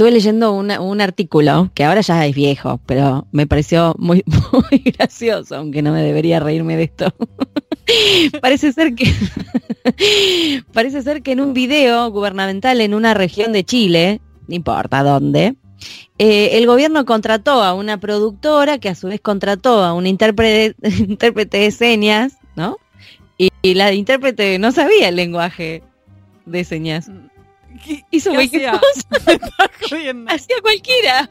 estuve leyendo un artículo que ahora ya es viejo, pero me pareció muy, muy gracioso, aunque no me debería reírme de esto. parece ser que parece ser que en un video gubernamental en una región de Chile, no importa dónde, eh, el gobierno contrató a una productora que a su vez contrató a un intérprete, intérprete de señas, ¿no? Y, la intérprete no sabía el lenguaje de señas. ¿Qué, Hizo hacía? hacía cualquiera.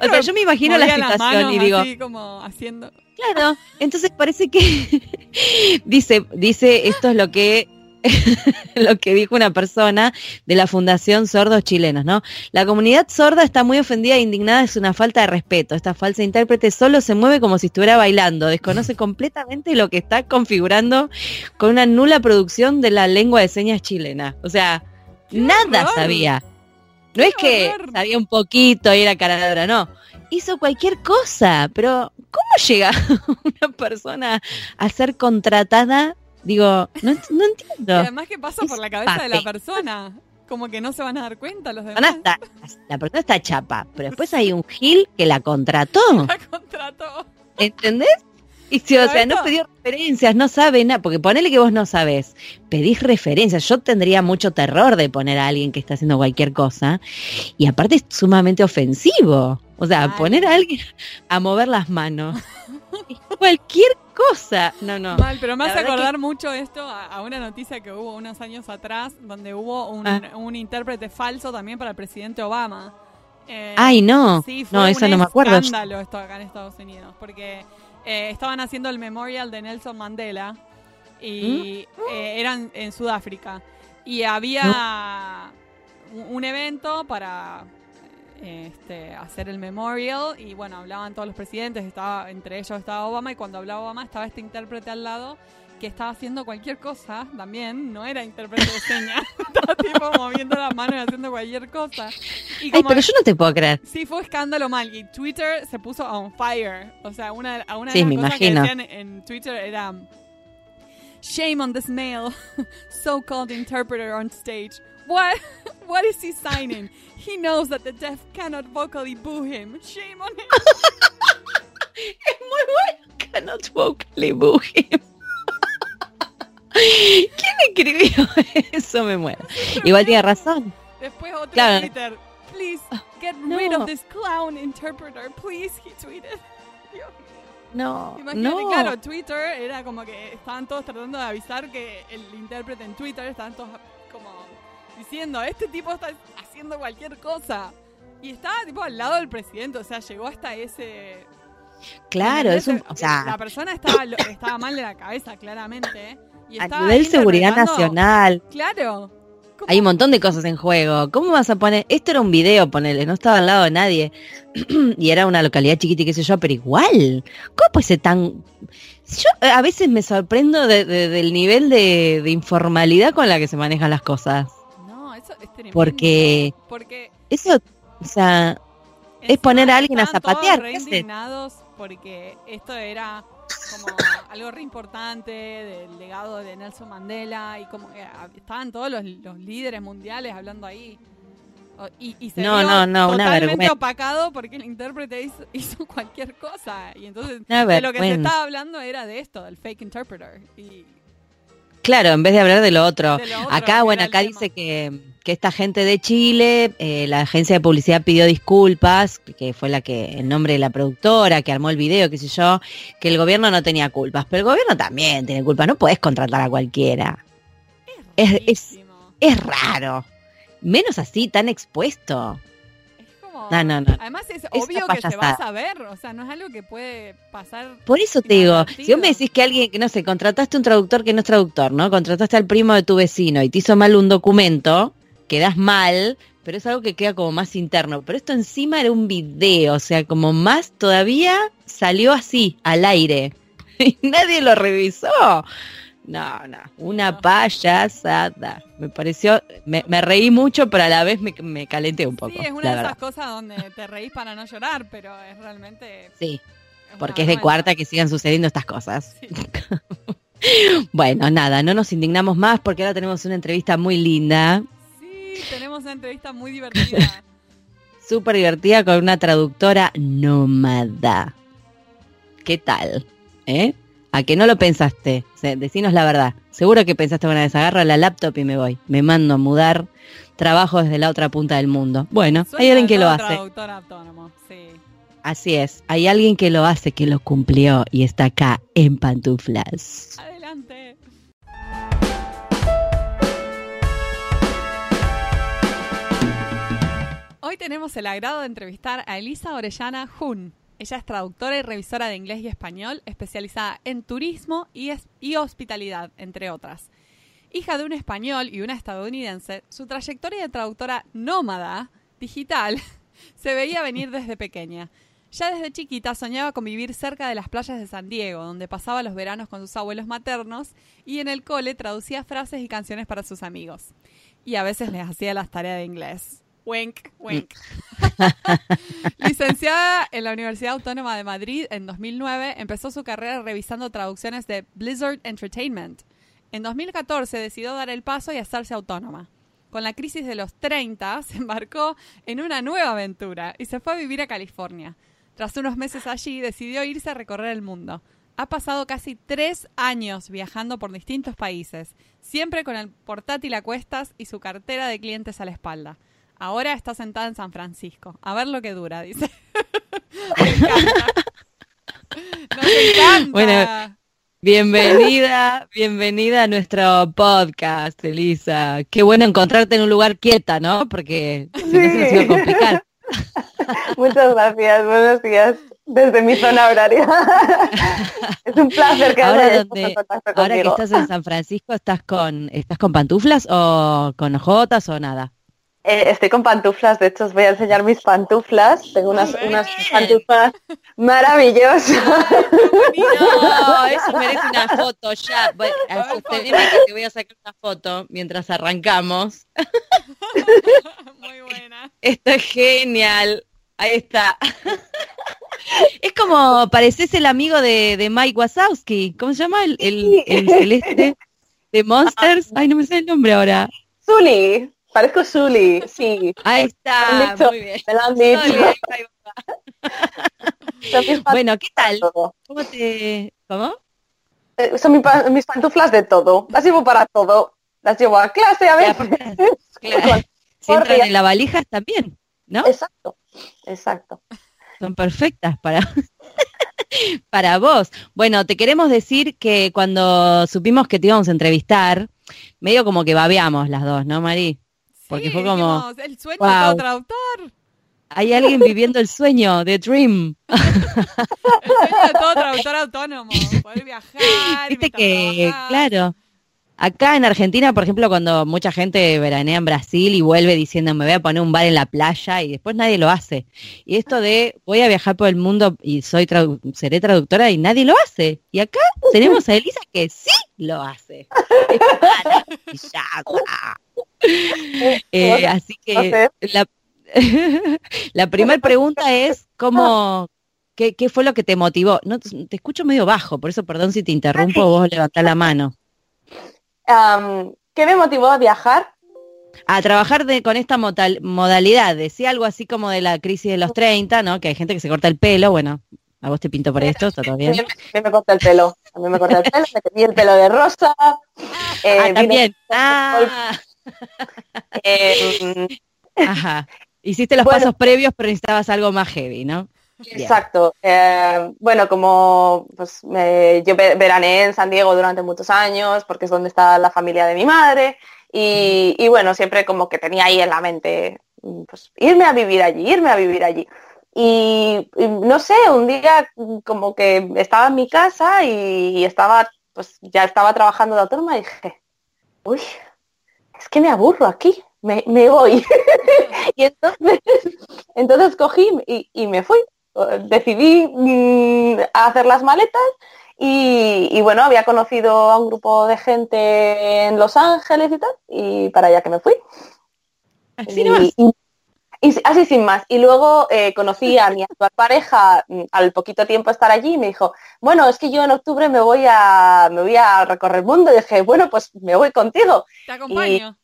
o sea, yo me imagino la situación y digo. Así como haciendo. Claro, entonces parece que dice, dice esto es lo que lo que dijo una persona de la Fundación Sordos Chilenos, ¿no? La comunidad sorda está muy ofendida e indignada, es una falta de respeto. Esta falsa intérprete solo se mueve como si estuviera bailando, desconoce completamente lo que está configurando con una nula producción de la lengua de señas chilena. O sea, nada sabía. No es que sabía un poquito y era caradora, no. Hizo cualquier cosa, pero ¿cómo llega una persona a ser contratada Digo, no, entiendo. Y además, ¿qué pasa por la cabeza de la persona? Como que no se van a dar cuenta los demás. la persona está chapa, pero después hay un Gil que la contrató. La contrató. ¿Entendés? Y si, o sea, no pidió referencias, no sabe nada, porque ponele que vos no sabes, pedís referencias. Yo tendría mucho terror de poner a alguien que está haciendo cualquier cosa. Y aparte es sumamente ofensivo. O sea, poner a alguien a mover las manos. cualquier cosa. No, no. Mal, pero me hace acordar mucho esto a, una noticia que hubo unos años atrás, donde hubo un, ah. intérprete falso también para el presidente Obama. Eh, Ay, no. Sí, fue no, eso no me acuerdo. escándalo esto acá en Estados Unidos, porque eh, estaban haciendo el memorial de Nelson Mandela y ¿Mm? eh, eran en Sudáfrica. Y había un evento para este, hacer el memorial y bueno, hablaban todos los presidentes, estaba entre ellos estaba Obama y cuando hablaba Obama estaba este intérprete al lado que estaba haciendo cualquier cosa también, no era intérprete de señas, estaba tipo moviendo las manos y haciendo cualquier cosa. Y Ay, pero yo no te puedo creer. Sí, fue escándalo mal y Twitter se puso on fire, o sea, una, una de las cosas que decían en Twitter era Shame on this male, so-called interpreter on stage. What? What is he signing? He knows that the deaf cannot vocally boo him. Shame on him. es muy bueno. Cannot vocally boo him. ¿Quién escribió eso? Me muero. Igual tiene razón. Después otro claro. Twitter. Please get no. rid of this clown interpreter. Please, he tweeted. No, Imagínate, no. claro, Twitter era como que estaban todos tratando de avisar que el intérprete en Twitter estaban todos diciendo, este tipo está haciendo cualquier cosa. Y estaba tipo al lado del presidente, o sea, llegó hasta ese... Claro, es un, o sea... La persona estaba, estaba mal de la cabeza, claramente. Y a nivel seguridad nacional. Claro. Hay un montón de cosas en juego. ¿Cómo vas a poner? Esto era un video, ponele, no estaba al lado de nadie. y era una localidad chiquita y qué sé yo, pero igual. ¿Cómo puede ser tan.? Yo a veces me sorprendo del nivel de, de, informalidad con la que se manejan las cosas. Porque, porque eso, o sea, es poner a alguien a zapatear. indignados porque esto era como algo re importante del legado de Nelson Mandela y como que estaban todos los, líderes mundiales hablando ahí. Y, y se no, no, no, totalmente opacado porque el intérprete hizo, cualquier cosa. Y entonces de lo que se estaba hablando era de esto, del fake interpreter. Y, Claro, en vez de hablar de lo otro. acá, bueno, acá dice que, que, esta gente de Chile, eh, la agencia de publicidad pidió disculpas, que fue la que, el nombre de la productora, que armó el video, qué sé yo, que el gobierno no tenía culpas, pero el gobierno también tiene culpas, no puedes contratar a cualquiera. Es, es, es raro. Menos así, tan expuesto. No, no, no. Además es obvio que se va a saber, o sea, no es algo que puede pasar. Por eso te digo, si vos me decís que alguien, que no sé, contrataste un traductor que no es traductor, ¿no? Contrataste al primo de tu vecino y te hizo mal un documento, quedas mal, pero es algo que queda como más interno. Pero esto encima era un video, o sea, como más todavía salió así, al aire. Y nadie lo revisó. No, no, una payasada. Me pareció, me, reí mucho, pero a la vez me, me calenté un poco. Sí, es una de esas cosas donde te reís para no llorar, pero es realmente... Sí, porque es de cuarta que sigan sucediendo estas cosas. bueno, nada, no nos indignamos más porque ahora tenemos una entrevista muy linda. Tenemos una entrevista muy divertida. Súper divertida con una traductora nómada. ¿Qué tal? ¿Eh? ¿A que no lo pensaste? decinos la verdad. Seguro que pensaste una vez, agarro la laptop y me voy. Me mando a mudar. Trabajo desde la otra punta del mundo. Bueno, hay alguien que lo hace. Autónomo, sí. Así es, hay alguien que lo hace, que lo cumplió y está acá en pantuflas. Adelante. Tenemos el agrado de entrevistar a Elisa Orellana Jun. Ella es traductora y revisora de inglés y español, especializada en turismo y, hospitalidad, entre otras. Hija de un español y una estadounidense, su trayectoria de traductora nómada digital se veía venir desde pequeña. Ya desde chiquita soñaba con vivir cerca de las playas de San Diego, donde pasaba los veranos con sus abuelos maternos y en el cole traducía frases y canciones para sus amigos. Y a veces les hacía las tareas de inglés. Wink, wink. Licenciada en la Universidad Autónoma de Madrid en 2009, empezó su carrera revisando traducciones de Blizzard Entertainment. En 2014 decidió dar el paso y hacerse autónoma. Con la crisis de los 30, se embarcó en una nueva aventura y se fue a vivir a California. Tras unos meses allí, decidió irse a recorrer el mundo. Ha pasado casi tres años viajando por distintos países, siempre con el portátil a cuestas y su cartera de clientes a la espalda. Ahora está sentada en San Francisco. A ver lo que dura, dice. Me encanta. Nos encanta. Bueno, bienvenida, bienvenida a nuestro podcast, Elisa. Qué bueno encontrarte en un lugar quieta, ¿no? Porque si no se nos iba a complicar. Muchas gracias, buenos días desde mi zona horaria. es un placer que ahora, ahora que estás en San Francisco, ¿estás con estás con pantuflas o con ojotas o nada? Eh, estoy con pantuflas, de hecho os voy a enseñar mis pantuflas. Tengo unas, unas pantuflas maravillosas. No, eso merece una foto ya. te voy a sacar una foto mientras arrancamos. Muy buena. Esto es genial. Ahí está. Es como, pareces el amigo de, de Mike Wazowski. ¿Cómo se llama? El, el, celeste de Monsters. Ay, no me sé el nombre ahora. Zully. Parezco Zully, sí. Ahí está, muy bien. Me lo han dicho. bueno, ¿qué tal? ¿Cómo te...? ¿Cómo? Eh, son mis pantuflas de todo. Las llevo para todo. Las llevo a clase a veces. Claro. Si entran en la valija también, ¿no? Exacto, exacto. Son perfectas para... para vos. Bueno, te queremos decir que cuando supimos que te íbamos a entrevistar, medio como que babeamos las dos, ¿no, Mari? Porque fue como. el sueño de todo traductor. Hay alguien viviendo el sueño, de dream. el sueño de todo traductor autónomo, poder viajar. Viste que, claro. Acá en Argentina, por ejemplo, cuando mucha gente veranea en Brasil y vuelve diciendo me voy a poner un bar en la playa y después nadie lo hace. Y esto de voy a viajar por el mundo y soy seré traductora y nadie lo hace. Y acá tenemos a Elisa que sí lo hace. Eh, así que la, la primera pregunta es cómo, ¿qué, ¿qué, fue lo que te motivó? No, te escucho medio bajo, por eso perdón si te interrumpo, vos levantás la mano. ¿Qué me motivó a viajar? A trabajar con esta modalidad, decía algo así como de la crisis de los 30, ¿no? Que hay gente que se corta el pelo, bueno, a vos te pinto por esto, ¿está todo bien? Mí me corta el pelo, a mí me corta el pelo, me tenía el pelo de rosa. Eh, ah, también. Ah. Eh, Ajá. Hiciste los pasos previos, pero necesitabas algo más heavy, ¿no? Exacto. Eh, bueno, como pues, yo veraneé en San Diego durante muchos años, porque es donde está la familia de mi madre, y, bueno, siempre como que tenía ahí en la mente, pues, irme a vivir allí, irme a vivir allí. Y, no sé, un día como que estaba en mi casa y, estaba, pues ya estaba trabajando de autónoma y dije, uy, es que me aburro aquí, me, voy. y entonces, entonces cogí y, me fui. Decidí mm, hacer las maletas y, bueno, había conocido a un grupo de gente en Los Ángeles y tal, y para allá que me fui. Así, así sin más. Y luego eh, conocí a mi actual pareja mm, al poquito tiempo estar allí y me dijo, bueno, es que yo en octubre me voy a, me voy a recorrer el mundo. Y dije, bueno, pues me voy contigo. Te acompaño.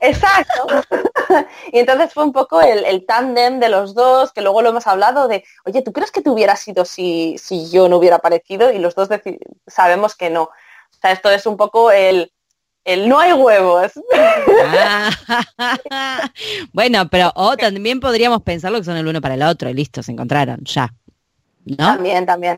Exacto. y entonces fue un poco el, el tándem de los dos, que luego lo hemos hablado de, oye, ¿tú crees que te hubiera sido si, si yo no hubiera aparecido? Y los dos sabemos que no. O sea, esto es un poco el, el no hay huevos. Ah, bueno, pero o también podríamos pensarlo que son el uno para el otro y listo, se encontraron, ya. ¿No? También, también.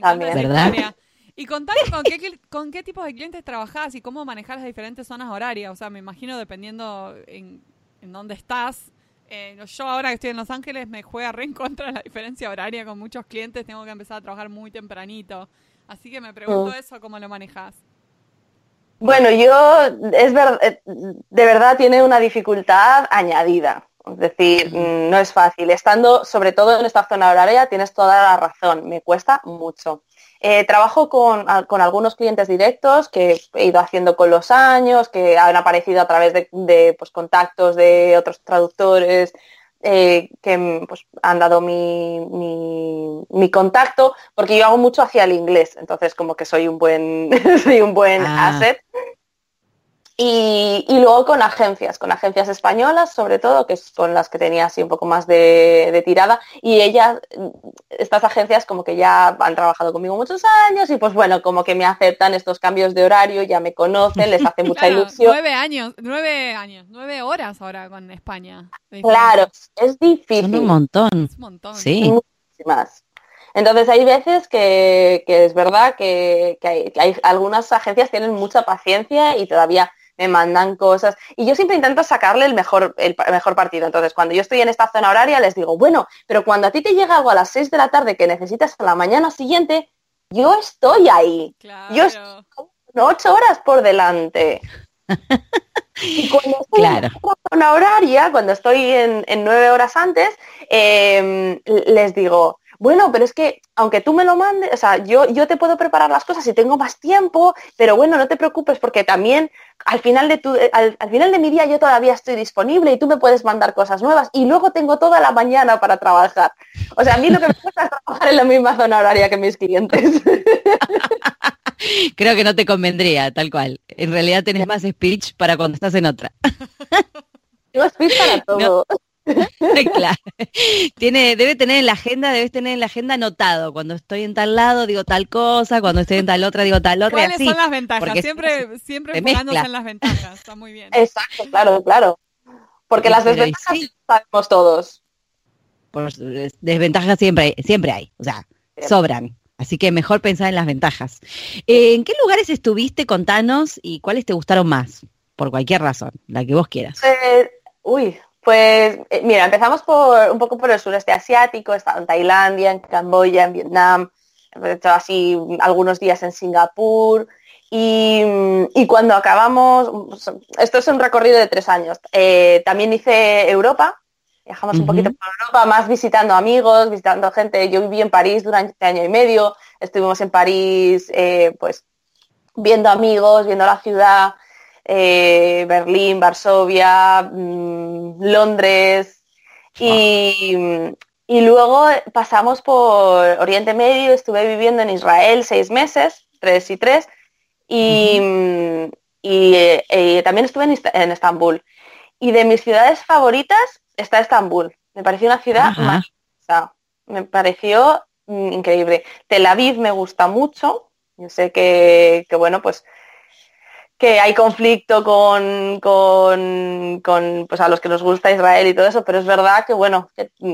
también. ¿Verdad? Y contame con qué, con qué tipos de clientes trabajás y cómo manejar las diferentes zonas horarias. O sea, me imagino dependiendo en, en dónde estás. Eh, yo ahora que estoy en Los Ángeles me juega re en contra la diferencia horaria con muchos clientes. Tengo que empezar a trabajar muy tempranito. Así que me pregunto mm. eso, ¿cómo lo manejas? Bueno, yo, es ver, eh, de verdad tiene una dificultad añadida. Es decir, mm, no es fácil. Estando sobre todo en esta zona horaria tienes toda la razón. Me cuesta mucho. Eh, trabajo con, algunos clientes directos que he ido haciendo con los años, que han aparecido a través de, pues, contactos de otros traductores eh, que pues, han dado mi, mi, contacto, porque yo hago mucho hacia el inglés, entonces como que soy un buen, soy un buen ah. asset. Y, luego con agencias, con agencias españolas sobre todo, que es con las que tenía así un poco más de, tirada. Y ellas, estas agencias como que ya han trabajado conmigo muchos años y pues bueno, como que me aceptan estos cambios de horario, ya me conocen, les hace mucha ilusión. Nueve años, nueve años, nueve horas ahora con España. Claro, es difícil. un montón. un montón. Sí. Muchísimas. Entonces hay veces que, es verdad que, hay, que, hay, algunas agencias tienen mucha paciencia y todavía me mandan cosas y yo siempre intento sacarle el mejor, el mejor partido. Entonces, cuando yo estoy en esta zona horaria, les digo, bueno, pero cuando a ti te llega algo a las 6 de la tarde que necesitas a la mañana siguiente, yo estoy ahí. Yo estoy ocho horas por delante. Y cuando estoy en zona horaria, cuando estoy en, nueve horas antes, em, les digo, bueno, pero es que aunque tú me lo mandes, o sea, yo, yo te puedo preparar las cosas y tengo más tiempo, pero bueno, no te preocupes porque también al final de tu, al, final de mi día yo todavía estoy disponible y tú me puedes mandar cosas nuevas y luego tengo toda la mañana para trabajar. O sea, a mí lo que me gusta es trabajar en la misma zona horaria que mis clientes. Creo que no te convendría, tal cual. En realidad tenés más speech para cuando estás en otra. Tengo speech para todo. claro. Tiene, debe tener en la agenda, debes tener en la agenda anotado. Cuando estoy en tal lado digo tal cosa, cuando estoy en tal otra digo tal otra. ¿Cuáles son las ventajas? Siempre, siempre enfocándose en las ventajas. Está muy bien. Exacto, claro, claro. Porque las desventajas sabemos todos. desventajas siempre, siempre hay, o sea, sobran. Así que mejor pensar en las ventajas. ¿En qué lugares estuviste? Contanos y cuáles te gustaron más, por cualquier razón, la que vos quieras. Eh, uy, pues eh, mira, empezamos por un poco por el sureste asiático, he estado en Tailandia, en Camboya, en Vietnam, he hecho así algunos días en Singapur y, cuando acabamos, esto es un recorrido de tres años, eh, también hice Europa, viajamos un poquito por Europa, más visitando amigos, visitando gente, yo viví en París durante año y medio, estuvimos en París eh, pues viendo amigos, viendo la ciudad, eh, Berlín, Varsovia, mm, Londres y, luego pasamos por Oriente Medio, estuve viviendo en Israel seis meses, tres y tres, y, eh, también estuve en, Estambul. Y de mis ciudades favoritas está Estambul. Me pareció una ciudad más, me pareció mm, increíble. Tel Aviv me gusta mucho. Yo sé que, que bueno, pues que hay conflicto con, con, pues a los que nos gusta Israel y todo eso, pero es verdad que bueno,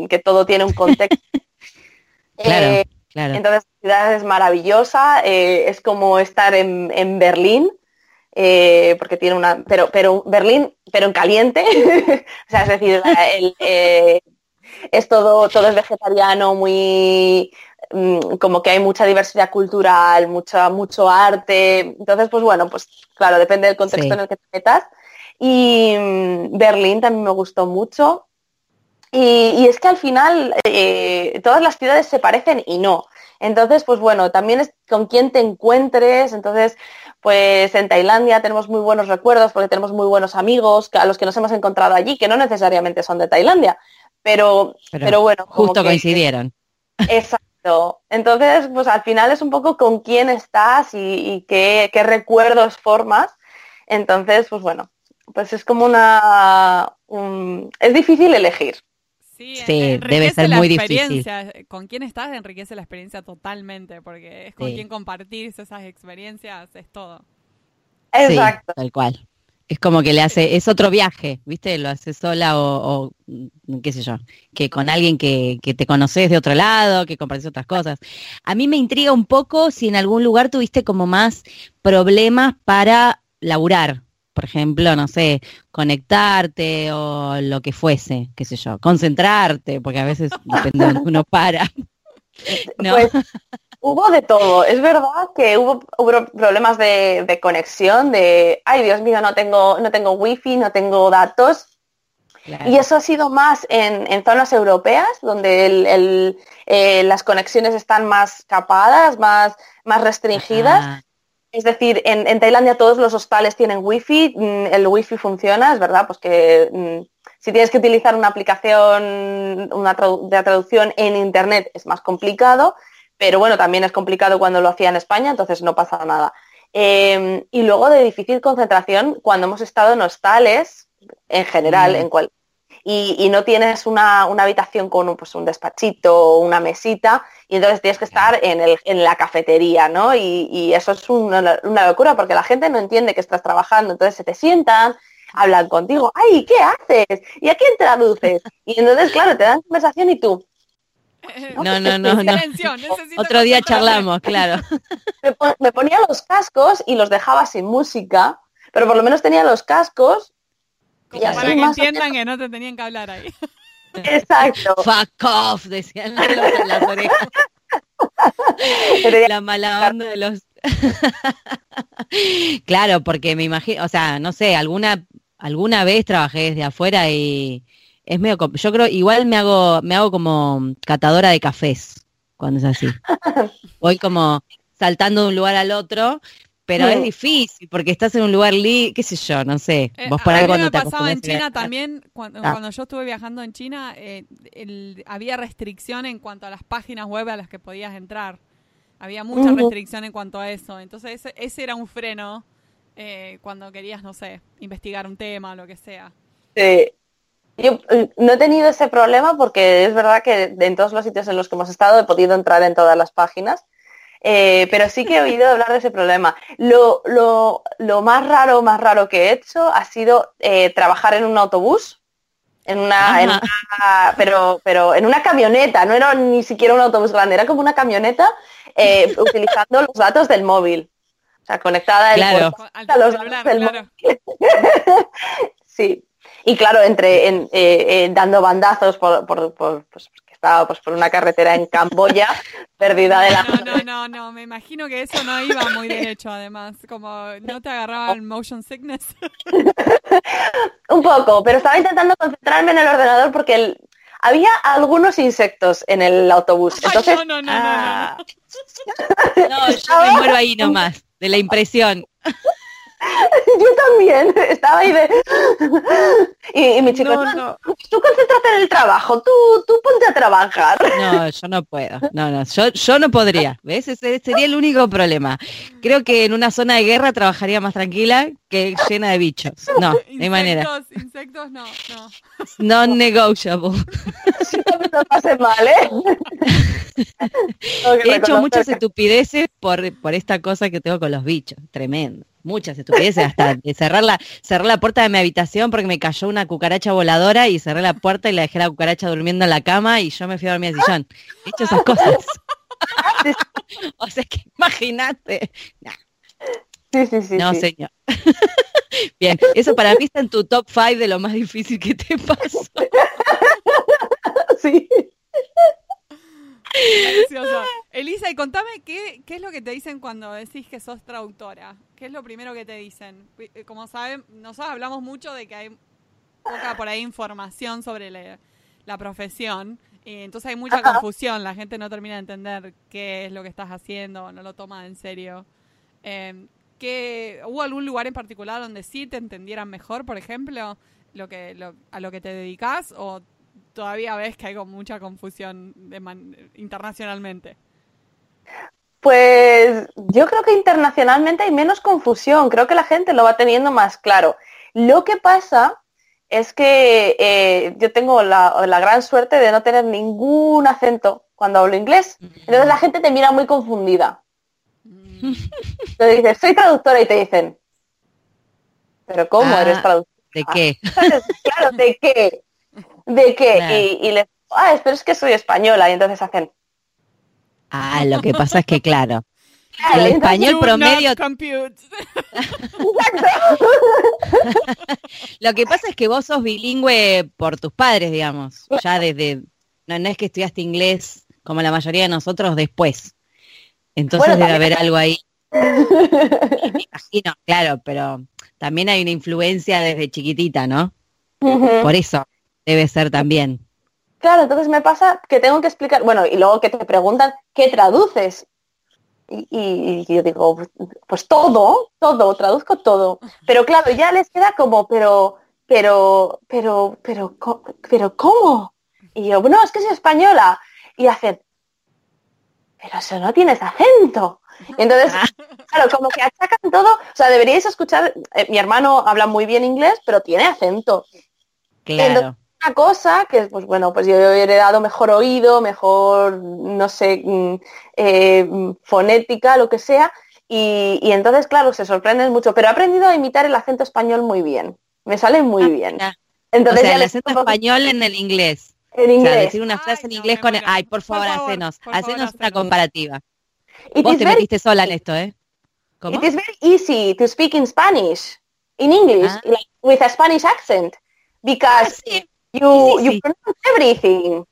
que, todo tiene un contexto. Eh, claro, Entonces la ciudad es maravillosa, eh, es como estar en, Berlín, eh, porque tiene una, pero, pero Berlín, pero en caliente, o sea, es decir, es todo, todo es vegetariano, muy, como que hay mucha diversidad cultural, mucha, mucho arte. Entonces, pues bueno, pues claro, depende del contexto en el que te metas. Y mm, Berlín también me gustó mucho. Y, es que al final eh, todas las ciudades se parecen y no. Entonces, pues bueno, también es con quién te encuentres. Entonces, pues en Tailandia tenemos muy buenos recuerdos porque tenemos muy buenos amigos a los que nos hemos encontrado allí, que no necesariamente son de Tailandia. Pero, pero, bueno. Justo coincidieron. Exacto. Entonces, pues al final es un poco con quién estás y, qué, recuerdos formas. Entonces, pues bueno, pues es como una... es difícil elegir. Sí, Sí, debe enriquece ser la muy difícil. experiencia. Con quién estás enriquece la experiencia totalmente, porque es con Sí. quien compartir esas experiencias, es todo. Exacto. Sí, tal cual. Es como que le hace, es otro viaje, ¿viste? Lo hace sola o, o, mm, qué sé yo, que con alguien que, que te conoces de otro lado, que compartís otras cosas. A mí me intriga un poco si en algún lugar tuviste como más problemas para laburar. Por ejemplo, no sé, conectarte o lo que fuese, qué sé yo, concentrarte, porque a veces depende de uno para. ¿no? Pues hubo de todo. Es verdad que hubo, hubo problemas de, de conexión, de, ay Dios mío, no tengo, no tengo wifi, no tengo datos. Claro. Y eso ha sido más en, en zonas europeas, donde el- el, eh, las conexiones están más capadas, más, más restringidas. Es decir, en, en Tailandia todos los hostales tienen wifi, mm, el wifi funciona, es verdad, pues que mm, si tienes que utilizar una aplicación una tradu- de traducción en internet es más complicado, pero bueno, también es complicado cuando lo hacía en España, entonces no pasa nada. Eh, y luego de difícil concentración cuando hemos estado en hostales, en general, Mm. en cual, y, y no tienes una, una habitación con un, pues, un despachito o una mesita, y entonces tienes que estar en, el, en la cafetería, ¿no? Y, y eso es una, una locura porque la gente no entiende que estás trabajando, entonces se te sientan, hablan contigo, ¡ay, qué haces! ¿Y a quién traduces? Y entonces, claro, te dan conversación y tú, No, no, no, no. Otro día charlamos, claro. me, pon- me ponía los cascos y los dejaba sin música, pero por lo menos tenía los cascos. Como y así para que entiendan que no te tenían que hablar ahí. Exacto. Fuck off, decían los, las orejas. La mala onda de los. claro, porque me imagino, o sea, no sé, alguna alguna vez trabajé desde afuera y es medio, yo creo, igual me hago me hago como catadora de cafés cuando es así. Voy como saltando de un lugar al otro, pero es difícil porque estás en un lugar li, qué sé yo, no sé. Eh, Vos por a ahí mí cuando me te pasaba en a China también, cuando, Ah. cuando yo estuve viajando en China, eh, el- había restricción en cuanto a las páginas web a las que podías entrar. Había mucha Ujú. restricción en cuanto a eso. Entonces ese, ese era un freno eh, cuando querías, no sé, investigar un tema o lo que sea. Sí. Yo eh, no he tenido ese problema porque es verdad que en todos los sitios en los que hemos estado he podido entrar en todas las páginas, eh, pero sí que he oído hablar de ese problema. Lo, lo- lo más raro, más raro que he hecho ha sido eh, trabajar en un autobús, en una, en una- pero, pero en una camioneta, no era ni siquiera un autobús grande, era como una camioneta eh, utilizando los datos del móvil. O sea, conectada el Claro. A los celular, datos del claro. Sí, y claro, entre en- eh, eh, dando bandazos por, por, por, pues, que estaba pues, por una carretera en Camboya, perdida de la No, no, no, no, me imagino que eso no iba muy derecho además, como no te agarraban motion sickness. Un poco, pero estaba intentando concentrarme en el ordenador porque el- había algunos insectos en el autobús. Ay, Entonces, no, no, no, no, Ah. No, yo me muero ahí nomás, de la impresión. yo también estaba ahí de... Y, y mi chico, No, "No, no. tú concéntrate en el trabajo, tú, tú ponte a trabajar. No, yo no puedo. No, no, yo, yo no podría. ¿Ves? Ese sería el único problema. Creo que en una zona de guerra trabajaría más tranquila que llena de bichos. No, no hay manera. Insectos, insectos, no, no. Non-negotiable. No pasé mal, ¿eh? He hecho muchas estupideces por, por esta cosa que tengo con los bichos. Tremendo. Muchas estupideces, hasta de cerrar la, cerrar la puerta de mi habitación porque me cayó una cucaracha voladora y cerré la puerta y la dejé la cucaracha durmiendo en la cama y yo me fui a dormir al sillón. He hecho esas cosas. o sea que imagínate. Nah, Sí, sí, sí. no, sí. señor. Bien, eso para mí está en tu top 5 de lo más difícil que te pasó. Sí. Elisa, y contame qué, qué es lo que te dicen cuando decís que sos traductora. ¿Qué es lo primero que te dicen? Eh, Como saben, nosotros hablamos mucho de que hay poca por ahí información sobre la, la profesión. Y entonces hay mucha Ajá. confusión. La gente no termina de entender qué es lo que estás haciendo, no lo toma en serio. Eh, ¿qué- ¿Hubo algún lugar en particular donde sí te entendieran mejor, por ejemplo, lo que, lo- a lo que te dedicas? ¿O todavía ves que hay como mucha confusión de man- internacionalmente? Pues yo creo que internacionalmente hay menos confusión, creo que la gente lo va teniendo más claro. Lo que pasa es que eh, yo tengo la, la gran suerte de no tener ningún acento cuando hablo inglés. Entonces la gente te mira muy confundida. Te dices, soy traductora y te dicen, pero ¿cómo Ah, eres traductora? ¿De qué? claro, ¿de qué? ¿De qué? Claro. Y, y les ah, pero es que soy española y entonces hacen, Ah, lo que pasa es que, claro, claro, El español promedio- lo que pasa es que vos sos bilingüe por tus padres, digamos, ya desde, no, no es que estudiaste inglés como la mayoría de nosotros después. Entonces Bueno, debe haber algo ahí. Me imagino, claro, pero también hay una influencia desde chiquitita, ¿no? Por eso debe ser también. Claro, entonces me pasa que tengo que explicar, bueno, y luego que te preguntan, ¿qué traduces? Y, y- y yo digo, pues, pues todo, todo, traduzco todo. Pero claro, ya les queda como, pero, pero, pero, pero, pero, ¿cómo? Y yo, no, es que soy española. Y hacen, pero eso no tienes acento. Y entonces, claro, como que achacan todo. O sea, deberíais escuchar, eh, mi hermano habla muy bien inglés, pero tiene acento Claro. Una cosa que, pues bueno, pues yo he heredado mejor oído, mejor, no sé, mm, eh, mm, fonética, lo que sea, y, y entonces, claro, se sorprenden mucho, pero he aprendido a imitar el acento español muy bien, me sale muy Ah, bien. Entonces o sea, ya el acento pongo español en el inglés. en O sea, inglés. decir una frase Ay, en no, inglés me con... muero. Ay, por Por favor, favor, hacenos, por favor, hacenos una hacenos. comparativa. It Vos te very- metiste sola en esto, ¿eh? ¿Cómo? It is very easy to speak in Spanish, in English, Ah. like, with a Spanish accent, Ah, because sí. You, you sí. pronounce everything.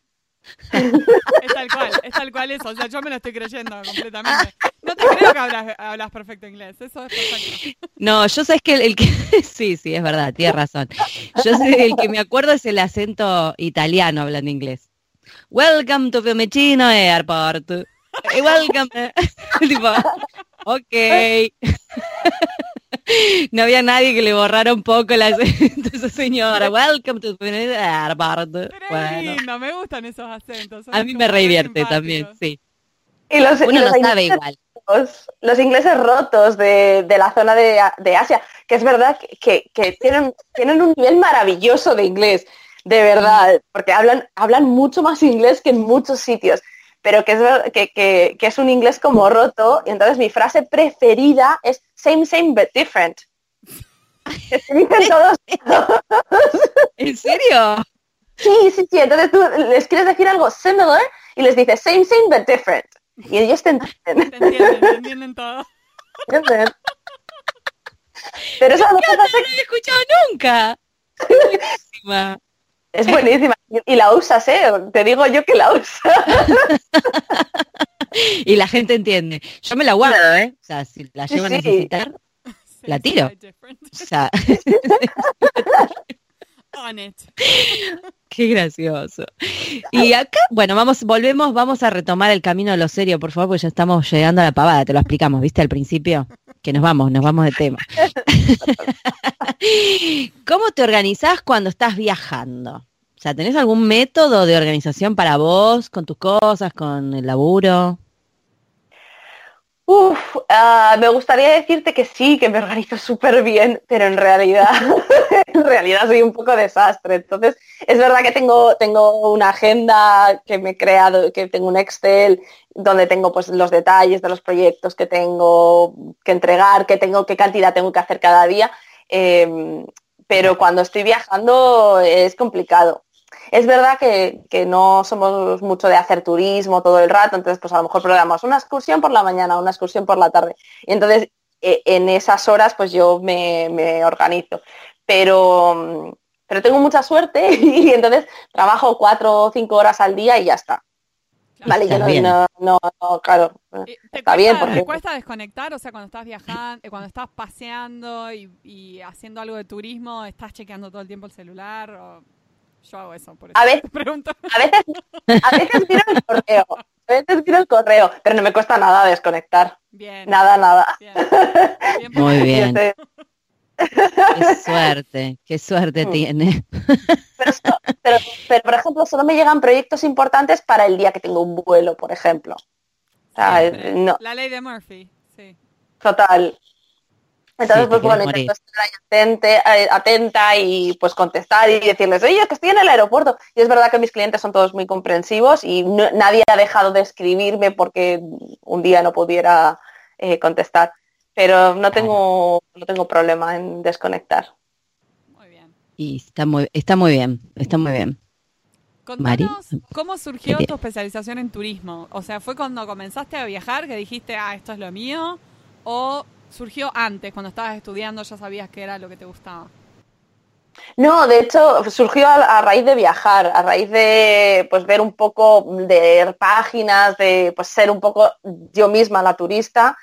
Es tal cual, es tal cual eso. O sea, yo me lo estoy creyendo completamente. No te creo que hablas, hablas perfecto inglés. Eso es perfecto. No, yo sé que el, el que... sí, sí, es verdad, tienes razón. Yo sé el que me acuerdo es el acento italiano hablando inglés. Welcome to Fiumicino Airport. Eh, Welcome. tipo, ok. No había nadie que le borrara un poco el acento a esa señora. Welcome to es Bueno, lindo, me gustan esos acentos. son a mí me simpáticos. también, sí. Y los, y Uno los no sabe ingleses igual. los, los ingleses rotos de, de la zona de, de Asia, que es verdad que, que- que tienen, tienen un nivel maravilloso de inglés, de verdad, porque hablan, hablan mucho más inglés que en muchos sitios, pero que es, que, que- que es un inglés como roto, y entonces mi frase preferida es same, same, but different. Que se dicen todos, ¿En serio? sí, sí, sí, entonces tú les quieres decir algo similar y les dices same, same, but different. Y ellos te entienden. Te entienden, te entienden todo. ¿entienden? Pero eso no lo había escuchado nunca. Es buenísima. Y la usas, ¿eh? Te digo yo que la usas. Y la gente entiende. Yo me la guardo, ¿eh? O sea, si la Sí, llego a sí. necesitar, La tiro. O sea, On it. qué gracioso. Y acá, bueno, vamos, volvemos, vamos a retomar el camino de lo serio, por favor, porque ya estamos llegando a la pavada, te lo explicamos, ¿viste? Al principio, que nos vamos, nos vamos de tema. ¿Cómo te organizás cuando estás viajando? O sea, ¿tenés algún método de organización para vos, con tus cosas, con el laburo? Uf, ah, me gustaría decirte que sí, que me organizo súper bien, pero en realidad, en realidad soy un poco desastre. Entonces, es verdad que tengo, tengo una agenda que me he creado, que tengo un Excel donde tengo pues los detalles de los proyectos que tengo que entregar, que tengo, qué cantidad tengo que hacer cada día. eh, pero cuando estoy viajando es complicado. Es verdad que, que no somos mucho de hacer turismo todo el rato, entonces pues a lo mejor programamos una excursión por la mañana, una excursión por la tarde. Y entonces eh, en esas horas pues yo me, me organizo. Pero, pero tengo mucha suerte y entonces trabajo cuatro o cinco horas al día y ya está. Claro. Vale, yo no, bien. no, no, no, claro. Eh, ¿Te Está cuesta, bien, ¿Te porque- cuesta desconectar? O sea, cuando estás viajando, eh, cuando estás paseando y, y haciendo algo de turismo, ¿estás chequeando todo el tiempo el celular? O... Yo hago eso, por eso A te pregunto. A veces, a veces miro el correo, a veces miro el correo, pero no me cuesta nada desconectar. Bien. Nada, nada. Bien. Bien, Muy bien, sé. qué suerte, qué suerte Mm. tiene. Pero, pero, pero, por ejemplo, solo me llegan proyectos importantes para el día que tengo un vuelo, por ejemplo. O sea, Siempre. no, La ley de Murphy, sí. total. Entonces, pues bueno, intento estar ahí eh, atenta y pues contestar y decirles, oye, que estoy en el aeropuerto. Y es verdad que mis clientes son todos muy comprensivos y nadie ha dejado de escribirme porque un día no pudiera eh, contestar. Pero no tengo, no tengo problema en desconectar. Muy bien. Y está muy, está muy bien, está muy bien. Contanos cómo surgió tu especialización en turismo. O sea, ¿fue cuando comenzaste a viajar que dijiste, ah, esto es lo mío? ¿O surgió antes, cuando estabas estudiando ya sabías que era lo que te gustaba? No, de hecho surgió a, raíz de viajar, a raíz de pues ver un poco de páginas, de pues ser un poco yo misma la turista.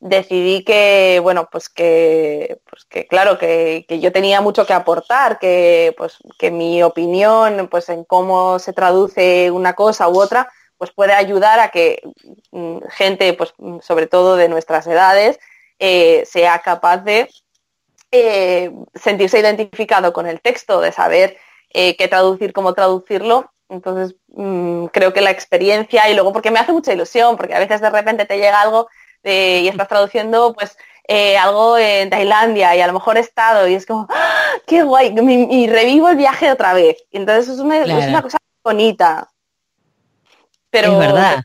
Decidí que, bueno, pues que, pues que claro, que, yo tenía mucho que aportar, que pues que mi opinión, pues en cómo se traduce una cosa u otra, pues puede ayudar a que mm, gente, pues sobre todo de nuestras edades, eh, sea capaz de eh, sentirse identificado con el texto, de saber eh, qué traducir, cómo traducirlo. Entonces, mm, creo que la experiencia y luego porque me hace mucha ilusión, porque a veces de repente te llega algo y estás traduciendo pues algo en Tailandia y a lo mejor he estado y es como, ¡Ah, qué guay, y, revivo el viaje otra vez. Y entonces es una, cosa bonita. Pero, verdad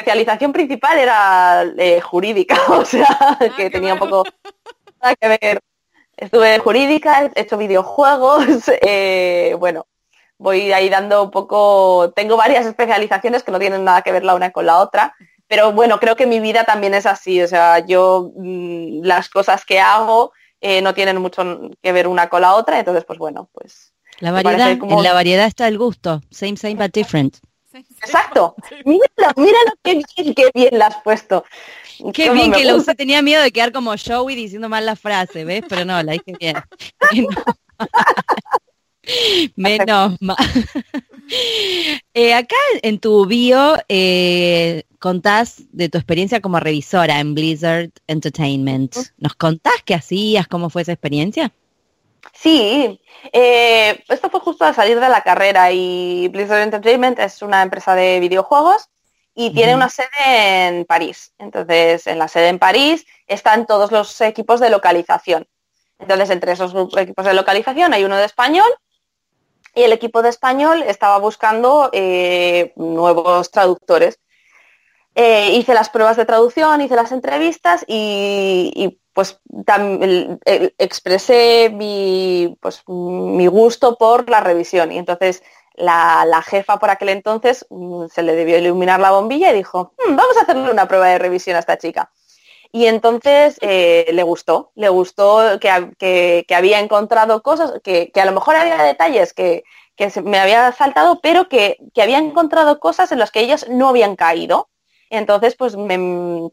especialización principal era eh, jurídica, o sea, ah, que tenía un poco nada que ver. Estuve jurídica, he hecho videojuegos, eh, bueno, voy ahí dando un poco, tengo varias especializaciones que no tienen nada que ver la una con la otra, pero bueno, creo que mi vida también es así, o sea, yo mm, las cosas que hago eh, no tienen mucho que ver una con la otra, entonces pues bueno, pues... La variedad, en la variedad está el gusto, same, same, but different. Exacto. Míralo, míralo qué bien, qué bien la has puesto. Qué bien que lo usé. Tenía miedo de quedar como Joey diciendo mal la frase, ¿ves? Pero no, la dije bien. Menos mal. Eh, acá en tu bio eh, contás de tu experiencia como revisora en Blizzard Entertainment. ¿Nos contás qué hacías? ¿Cómo fue esa experiencia? Sí, eh, esto fue justo al salir de la carrera y Blizzard Entertainment es una empresa de videojuegos y tiene una sede en París. Entonces, en la sede en París están todos los equipos de localización. Entonces, entre esos equipos de localización hay uno de español y el equipo de español estaba buscando eh, nuevos traductores. Eh, hice las pruebas de traducción, hice las entrevistas y pues expresé mi, pues, mi gusto por la revisión. Y entonces la, jefa por aquel entonces mm, se le debió iluminar la bombilla y dijo, hmm, vamos a hacerle una prueba de revisión a esta chica. Y entonces eh, le gustó, le gustó que, había encontrado cosas, que, a lo mejor había detalles que, me había saltado, pero que, había encontrado cosas en las que ellas no habían caído. Entonces, pues me mm,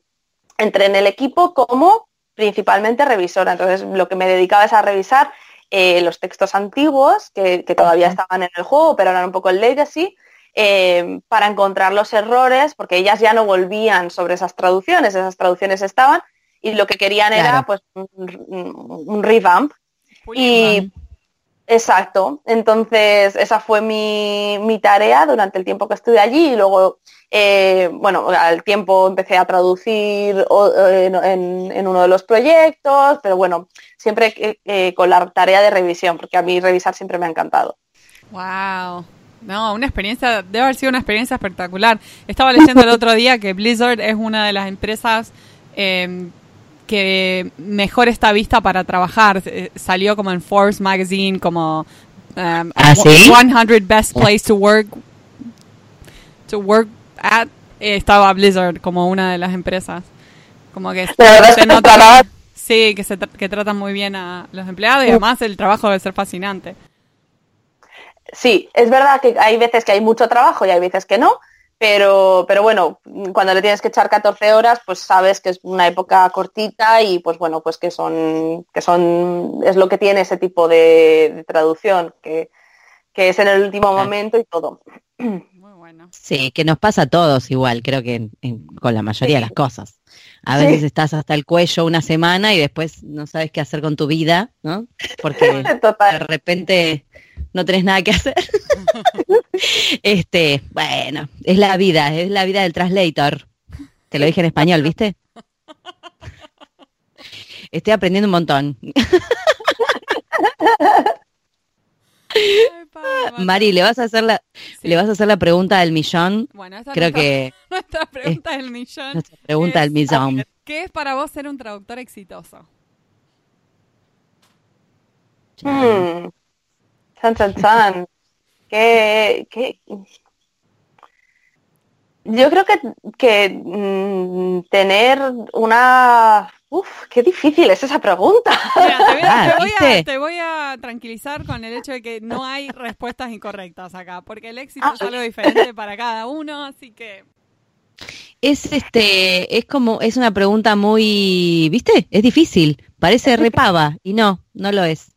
entré en el equipo como principalmente revisora. Entonces, lo que me dedicaba es a revisar eh, los textos antiguos que, todavía estaban en el juego, pero eran un poco el legacy, eh, para encontrar los errores, porque ellas ya no volvían sobre esas traducciones, esas traducciones estaban, y lo que querían era pues un, revamp. Y exacto. Entonces, esa fue mi, mi, tarea durante el tiempo que estuve allí y luego eh, bueno, al tiempo empecé a traducir en, uno de los proyectos, pero bueno, siempre eh, con la tarea de revisión, porque a mí revisar siempre me ha encantado. Wow. No, una experiencia, debe haber sido una experiencia espectacular. Estaba leyendo el otro día que Blizzard es una de las empresas em, que mejor está vista para trabajar. Eh, salió como en Forbes Magazine, como 100 em, ¿Ah, Best Place to Work to work at, eh, estaba Blizzard como una de las empresas. Como que se, nota, sí, que, se que tratan muy bien a los empleados y además el trabajo debe ser fascinante. Sí, es verdad que hay veces que hay mucho trabajo y hay veces que no, pero, pero bueno, cuando le tienes que echar 14 horas, pues sabes que es una época cortita y pues bueno, pues que son, que son, es lo que tiene ese tipo de, traducción, que, que, es en el último momento y todo. Sí, que nos pasa a todos igual, creo que con la mayoría de las cosas. A veces estás hasta el cuello una semana y después no sabes qué hacer con tu vida, ¿no? Porque de repente no tenés nada que hacer. este, bueno, es la vida, es la vida del translator. Te lo dije en español, ¿viste? estoy aprendiendo un montón. Mari, ¿le vas a hacer la, Sí. le vas a hacer la pregunta del millón? Bueno, esa es Creo nuestra- que nuestra pregunta del millón. nuestra pregunta del millón. ¿Qué es para vos ser un traductor exitoso? Hmm. Chan, chan, chan. ¿Qué, qué? Yo creo que, que mm, tener una... Uf, qué difícil es esa pregunta. Mira, te voy, a, Ah, te voy a- ¿viste? te voy a tranquilizar con el hecho de que no hay respuestas incorrectas acá, porque el éxito Ah. es algo diferente para cada uno, así que Es este, es como, es una pregunta muy, ¿viste? Es difícil. Parece repava y no, no lo es.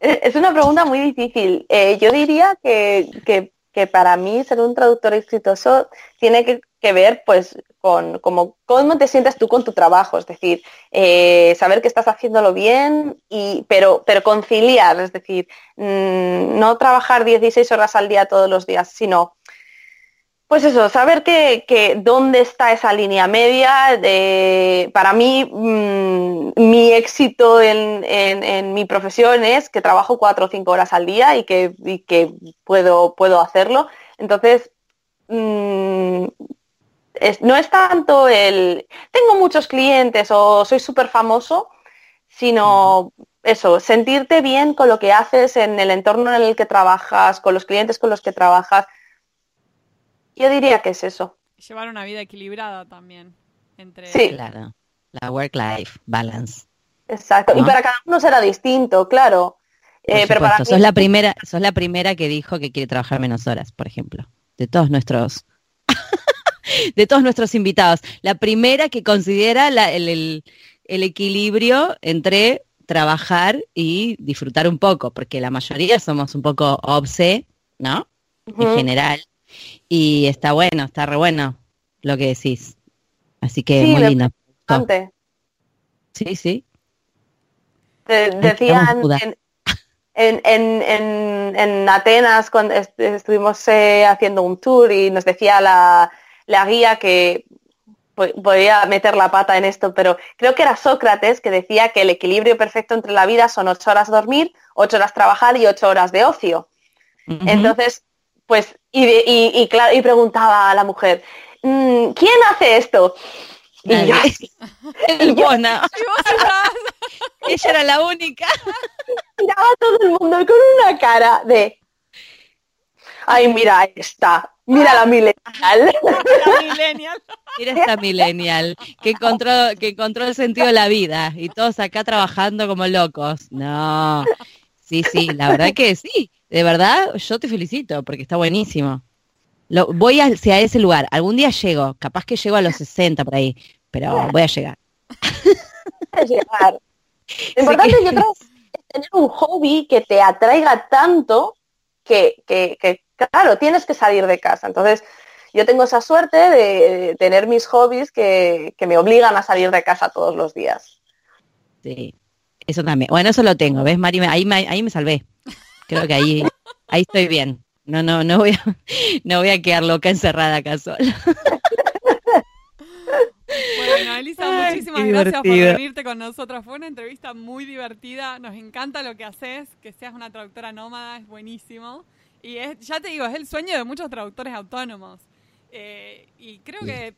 Es es una pregunta muy difícil. Eh, yo diría que, que- para mí ser un traductor exitoso tiene que, ver pues con cómo te sientes tú con tu trabajo, es decir, eh, saber que estás haciéndolo bien, y, pero, pero conciliar, es decir, mm, no trabajar 16 horas al día todos los días, sino pues eso, saber que, que dónde está esa línea media. De, para mí, mm, mi éxito en, en- en mi profesión es que trabajo cuatro o cinco horas al día y que, y que puedo, puedo hacerlo. Entonces, mm, es- no es tanto el tengo muchos clientes o soy súper famoso, sino eso, sentirte bien con lo que haces en el entorno en el que trabajas, con los clientes con los que trabajas. Yo diría que es eso. llevar una vida equilibrada también entre Sí. Claro. La work-life balance. Exacto. Y para cada uno será distinto, claro. Por Eh, pero para mí sos la primera, sos la primera que dijo que quiere trabajar menos horas, por ejemplo. De todos nuestros, de todos nuestros invitados. La primera que considera la- el, el- el equilibrio entre trabajar y disfrutar un poco, porque la mayoría somos un poco obse, ¿no? En general. Y está bueno, está re bueno lo que decís. Así que Sí, muy lindo. Sí, sí. Decían en, en, en- en- en Atenas cuando est- estuvimos eh, haciendo un tour y nos decía la, la guía que po- podía meter la pata en esto, pero creo que era Sócrates que decía que el equilibrio perfecto entre la vida son ocho horas dormir, ocho horas trabajar y ocho horas de ocio. Entonces, pues, y, y, y claro, y preguntaba a la mujer, "Mm, ¿quién hace esto? Y yo. El. Y estás- Ella era la única. miraba a todo el mundo con una cara de ay mira esta mira la la millennial. Mira esta millennial que encontró, que encontró el sentido de la vida y todos acá trabajando como locos. No. Sí, sí, la verdad que sí. De verdad, yo te felicito porque está buenísimo. Lo, voy hacia ese lugar. Algún día llego. Capaz que llego a los 60 por ahí. Pero voy a llegar. Llegar. lo importante que- yo creo es tener un hobby que te atraiga tanto que, que- que, claro tienes que salir de casa entonces yo tengo esa suerte de tener mis hobbies que, que me obligan a salir de casa todos los días Sí. Eso también. Bueno, eso lo tengo. ¿Ves, Mari? Ahí me, ahí me salvé. Creo que ahí, ahí estoy bien. No, no, no voy a, no voy a quedar loca encerrada acá sola. Bueno, Elisa, Ay, muchísimas gracias por venirte con nosotros. Fue una entrevista muy divertida. Nos encanta lo que haces. Que seas una traductora nómada es buenísimo. Y es, ya te digo, es el sueño de muchos traductores autónomos. Eh, y creo que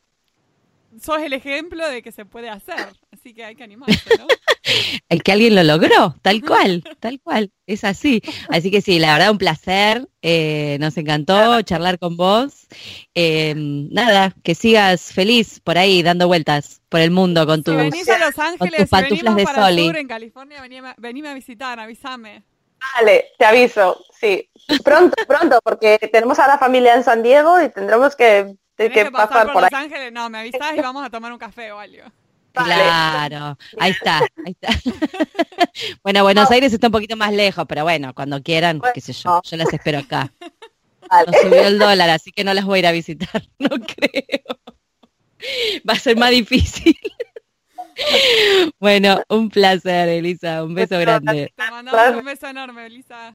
sos el ejemplo de que se puede hacer. Así que hay que animarse, ¿no? El que alguien lo logró, tal cual, tal cual, es así. Así que sí, la verdad un placer, eh, nos encantó charlar con vos. Eh, nada, que sigas feliz por ahí dando vueltas por el mundo con Si tus... venís a Los Ángeles, si pantuflas de para sur, en California, venime, venime a visitar, avísame. Vale, te aviso, sí. Pronto, pronto, porque tenemos a la familia en San Diego y tendremos que, Tenés que que pasar pasar por por Los ahí. Ángeles, no, me avisás y vamos a tomar un café o algo. Claro, ahí está, ahí está. bueno, Buenos Aires está un poquito más lejos, pero bueno, cuando quieran, qué sé yo, yo las espero acá. Vale. Nos subió el dólar, así que no las voy a ir a visitar, no creo. Va a ser más difícil. bueno, un placer, Elisa, un beso grande. Te mandamos un beso enorme, Elisa.